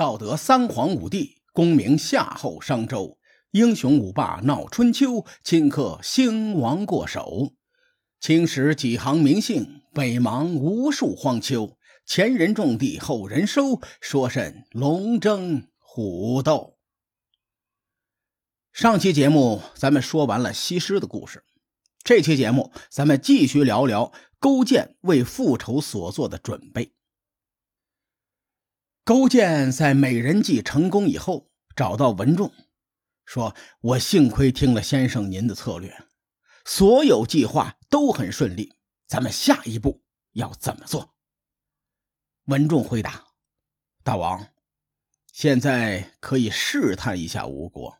道德三皇五帝，功名夏后商周，英雄五霸闹春秋，顷刻兴亡过手。青史几行名姓，北邙无数荒丘。前人种地，后人收，说甚龙争虎斗？上期节目咱们说完了西施的故事，这期节目咱们继续聊聊勾践为复仇所做的准备。勾践在美人计成功以后，找到文仲，说：“我幸亏听了先生您的策略，所有计划都很顺利。咱们下一步要怎么做？”文仲回答：“大王，现在可以试探一下吴国。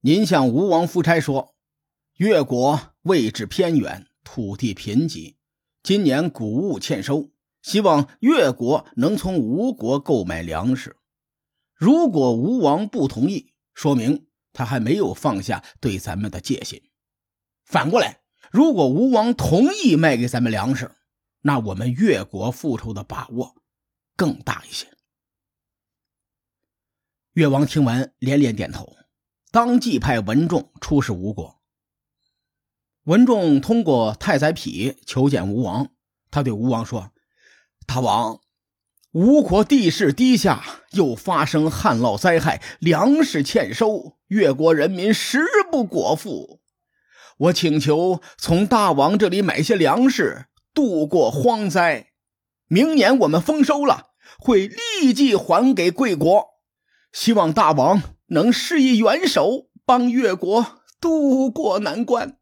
您向吴王夫差说，越国位置偏远，土地贫瘠，今年谷物欠收。”希望越国能从吴国购买粮食。如果吴王不同意，说明他还没有放下对咱们的戒心。反过来，如果吴王同意卖给咱们粮食，那我们越国复仇的把握更大一些。越王听完连连点头，当即派文仲出使吴国。文仲通过太宰匹求见吴王，他对吴王说。大王，吴国地势低下，又发生旱涝灾害，粮食欠收，越国人民食不果腹。我请求从大王这里买些粮食，度过荒灾。明年我们丰收了，会立即还给贵国。希望大王能施以援手，帮越国渡过难关。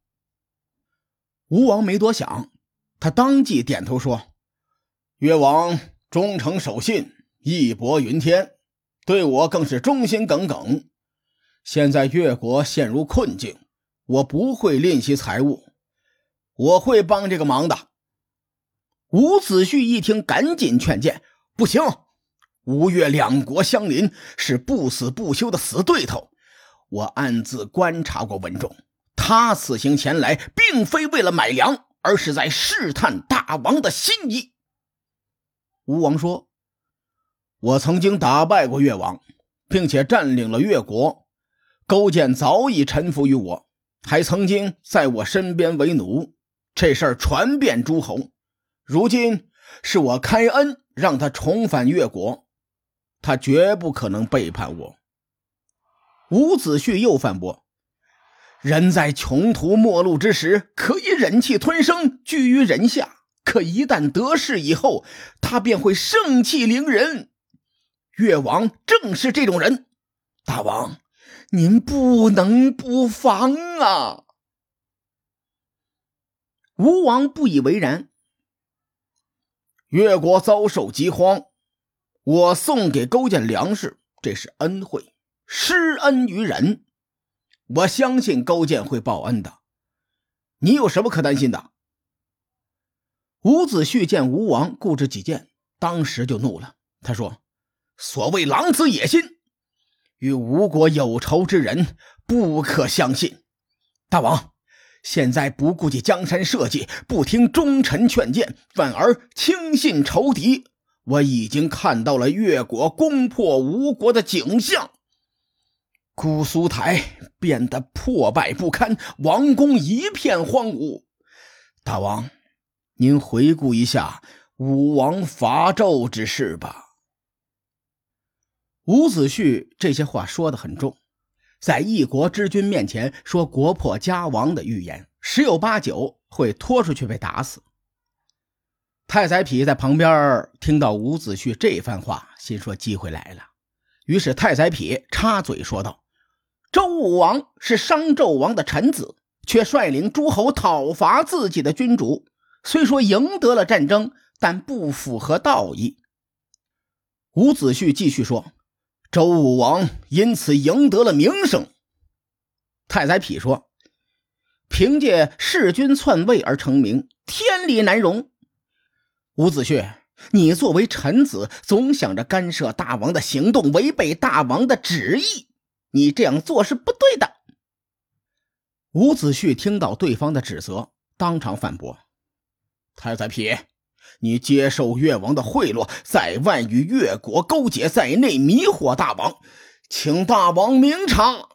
吴王没多想，他当即点头说。越王忠诚守信，义薄云天，对我更是忠心耿耿。现在越国陷入困境，我不会吝惜财物，我会帮这个忙的。伍子胥一听，赶紧劝谏：“不行，吴越两国相邻，是不死不休的死对头。我暗自观察过文仲，他此行前来，并非为了买粮，而是在试探大王的心意。”吴王说：“我曾经打败过越王，并且占领了越国。勾践早已臣服于我，还曾经在我身边为奴。这事儿传遍诸侯。如今是我开恩让他重返越国，他绝不可能背叛我。”伍子胥又反驳：“人在穷途末路之时，可以忍气吞声，居于人下。”可一旦得势以后，他便会盛气凌人。越王正是这种人，大王，您不能不防啊！吴王不以为然。越国遭受饥荒，我送给勾践粮食，这是恩惠，施恩于人。我相信勾践会报恩的。你有什么可担心的？伍子胥见吴王固执己见，当时就怒了。他说：“所谓狼子野心，与吴国有仇之人不可相信。大王，现在不顾及江山社稷，不听忠臣劝谏，反而轻信仇敌。我已经看到了越国攻破吴国的景象，姑苏台变得破败不堪，王宫一片荒芜。大王。”您回顾一下武王伐纣之事吧。伍子胥这些话说的很重，在一国之君面前说国破家亡的预言，十有八九会拖出去被打死。太宰匹在旁边听到伍子胥这番话，心说机会来了。于是太宰匹插嘴说道：“周武王是商纣王的臣子，却率领诸侯讨伐自己的君主。”虽说赢得了战争，但不符合道义。伍子胥继续说：“周武王因此赢得了名声。”太宰匹说：“凭借弑君篡位而成名，天理难容。”伍子胥，你作为臣子，总想着干涉大王的行动，违背大王的旨意，你这样做是不对的。伍子胥听到对方的指责，当场反驳。太宰匹，你接受越王的贿赂，在外与越国勾结在内，迷惑大王，请大王明察。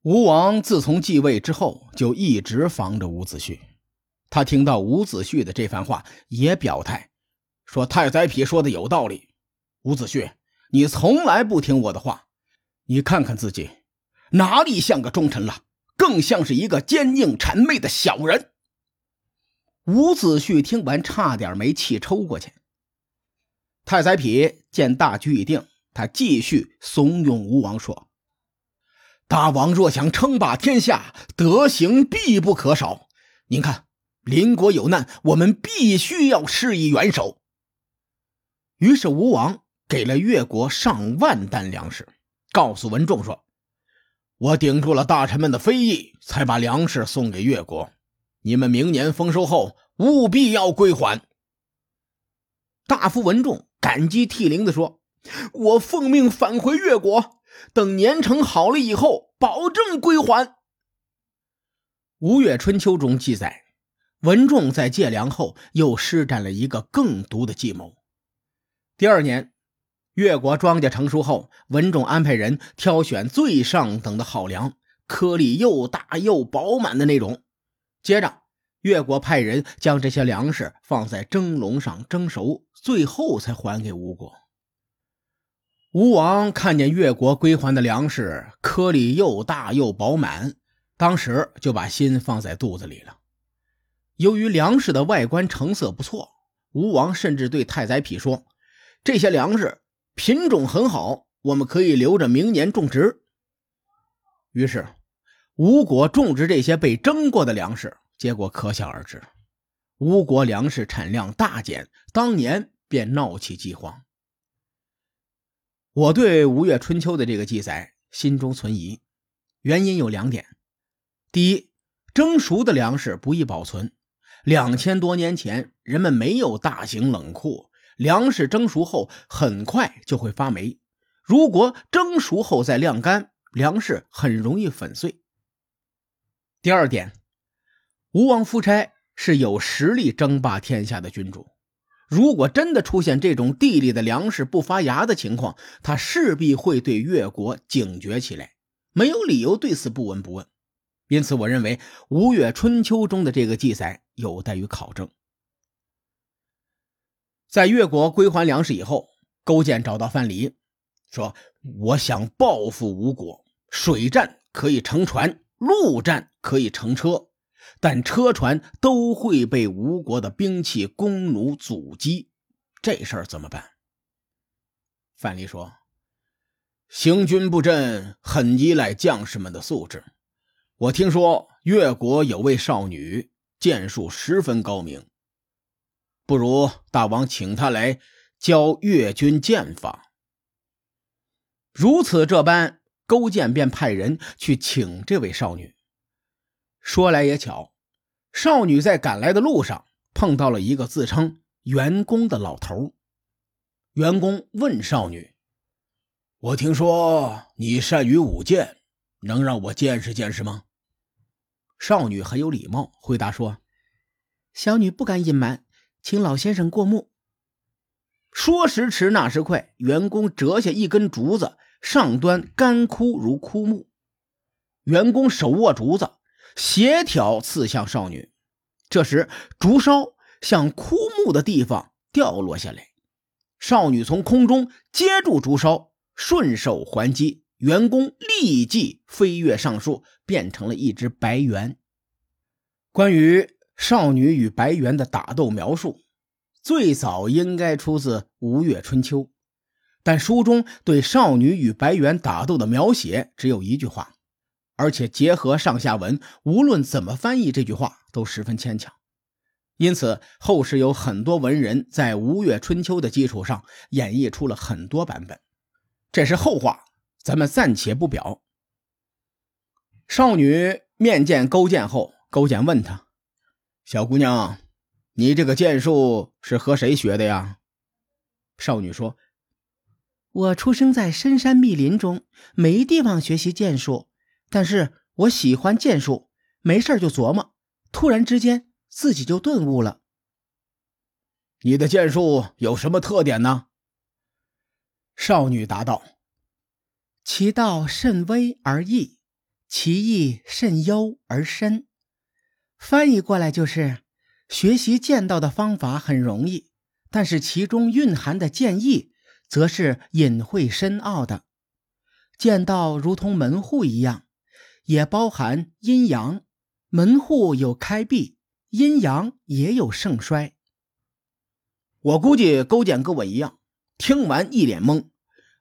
吴王自从继位之后，就一直防着伍子胥。他听到伍子胥的这番话，也表态说：“太宰匹说的有道理。伍子胥，你从来不听我的话，你看看自己，哪里像个忠臣了，更像是一个奸佞谄媚的小人。”伍子胥听完，差点没气抽过去。太宰匹见大局已定，他继续怂恿吴王说。大王若想称霸天下，德行必不可少。您看，邻国有难，我们必须要施以援手。于是吴王给了越国上万担粮食，告诉文仲说：“我顶住了大臣们的非议，才把粮食送给越国。你们明年丰收后，务必要归还。”大夫文仲感激涕零地说：“我奉命返回越国。”等年成好了以后，保证归还。《吴越春秋》中记载，文仲在借粮后又施展了一个更毒的计谋。第二年，越国庄稼成熟后，文仲安排人挑选最上等的好粮，颗粒又大又饱满的那种。接着，越国派人将这些粮食放在蒸笼上蒸熟，最后才还给吴国。吴王看见越国归还的粮食颗粒又大又饱满，当时就把心放在肚子里了。由于粮食的外观成色不错，吴王甚至对太宰匹说：“这些粮食品种很好，我们可以留着明年种植。”于是，吴国种植这些被蒸过的粮食，结果可想而知，吴国粮食产量大减，当年便闹起饥荒。我对《吴越春秋》的这个记载心中存疑，原因有两点：第一，蒸熟的粮食不易保存，两千多年前人们没有大型冷库，粮食蒸熟后很快就会发霉，如果蒸熟后再晾干，粮食很容易粉碎。第二点，吴王夫差是有实力争霸天下的君主。如果真的出现这种地里的粮食不发芽的情况，他势必会对越国警觉起来，没有理由对此不闻不问。因此，我认为《吴越春秋》中的这个记载有待于考证。在越国归还粮食以后，勾践找到范蠡，说：“我想报复吴国，水战可以乘船，陆战可以乘车。”但车船都会被吴国的兵器弓弩阻击，这事儿怎么办？范蠡说：“行军布阵很依赖将士们的素质。我听说越国有位少女剑术十分高明，不如大王请她来教越军剑法。”如此这般，勾践便派人去请这位少女。说来也巧，少女在赶来的路上碰到了一个自称员工的老头。员工问少女：“我听说你善于舞剑，能让我见识见识吗？”少女很有礼貌，回答说：“小女不敢隐瞒，请老先生过目。”说时迟，那时快，员工折下一根竹子，上端干枯如枯木。员工手握竹子。协调刺向少女，这时竹梢向枯木的地方掉落下来，少女从空中接住竹梢，顺手还击，员工立即飞跃上树，变成了一只白猿。关于少女与白猿的打斗描述，最早应该出自《吴越春秋》，但书中对少女与白猿打斗的描写只有一句话。而且结合上下文，无论怎么翻译这句话都十分牵强，因此后世有很多文人在《吴越春秋》的基础上演绎出了很多版本，这是后话，咱们暂且不表。少女面见勾践后，勾践问她：“小姑娘，你这个剑术是和谁学的呀？”少女说：“我出生在深山密林中，没地方学习剑术。”但是我喜欢剑术，没事就琢磨，突然之间自己就顿悟了。你的剑术有什么特点呢？少女答道：“其道甚微而易，其意甚幽而深。”翻译过来就是：学习剑道的方法很容易，但是其中蕴含的剑意，则是隐晦深奥的。剑道如同门户一样，也包含阴阳。门户有开闭，阴阳也有盛衰。我估计勾践跟我一样，听完一脸懵。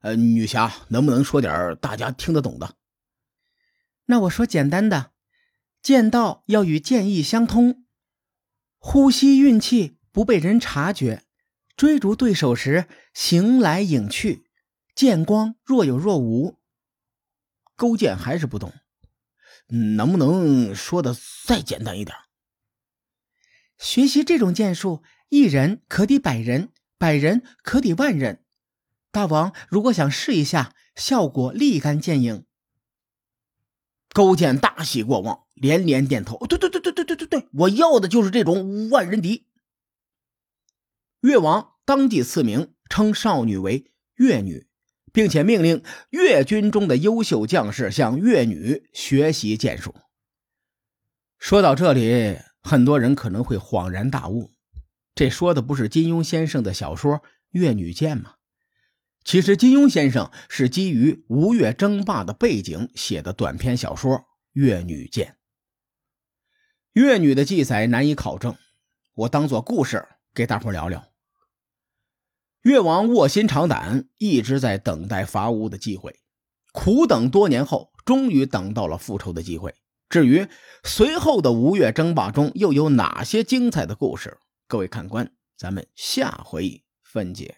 呃，女侠能不能说点大家听得懂的？那我说简单的，剑道要与剑意相通，呼吸运气不被人察觉，追逐对手时行来影去，剑光若有若无。勾践还是不懂，能不能说的再简单一点？学习这种剑术，一人可抵百人，百人可抵万人。大王如果想试一下，效果立竿见影。勾践大喜过望，连连点头：“对对对对对对对对，我要的就是这种万人敌。”越王当即赐名，称少女为越女，并且命令越军中的优秀将士向越女学习剑术。说到这里。很多人可能会恍然大悟，这说的不是金庸先生的小说《越女剑》吗？其实金庸先生是基于吴越争霸的背景写的短篇小说《越女剑》。越女的记载难以考证，我当做故事给大伙聊聊。越王卧薪尝胆，一直在等待伐吴的机会，苦等多年后，终于等到了复仇的机会。至于随后的吴越争霸中又有哪些精彩的故事，各位看官，咱们下回分解。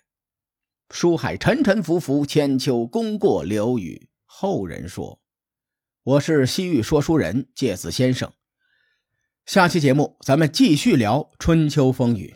书海沉沉浮浮，千秋功过留与后人说。我是西域说书人介子先生。下期节目咱们继续聊春秋风雨，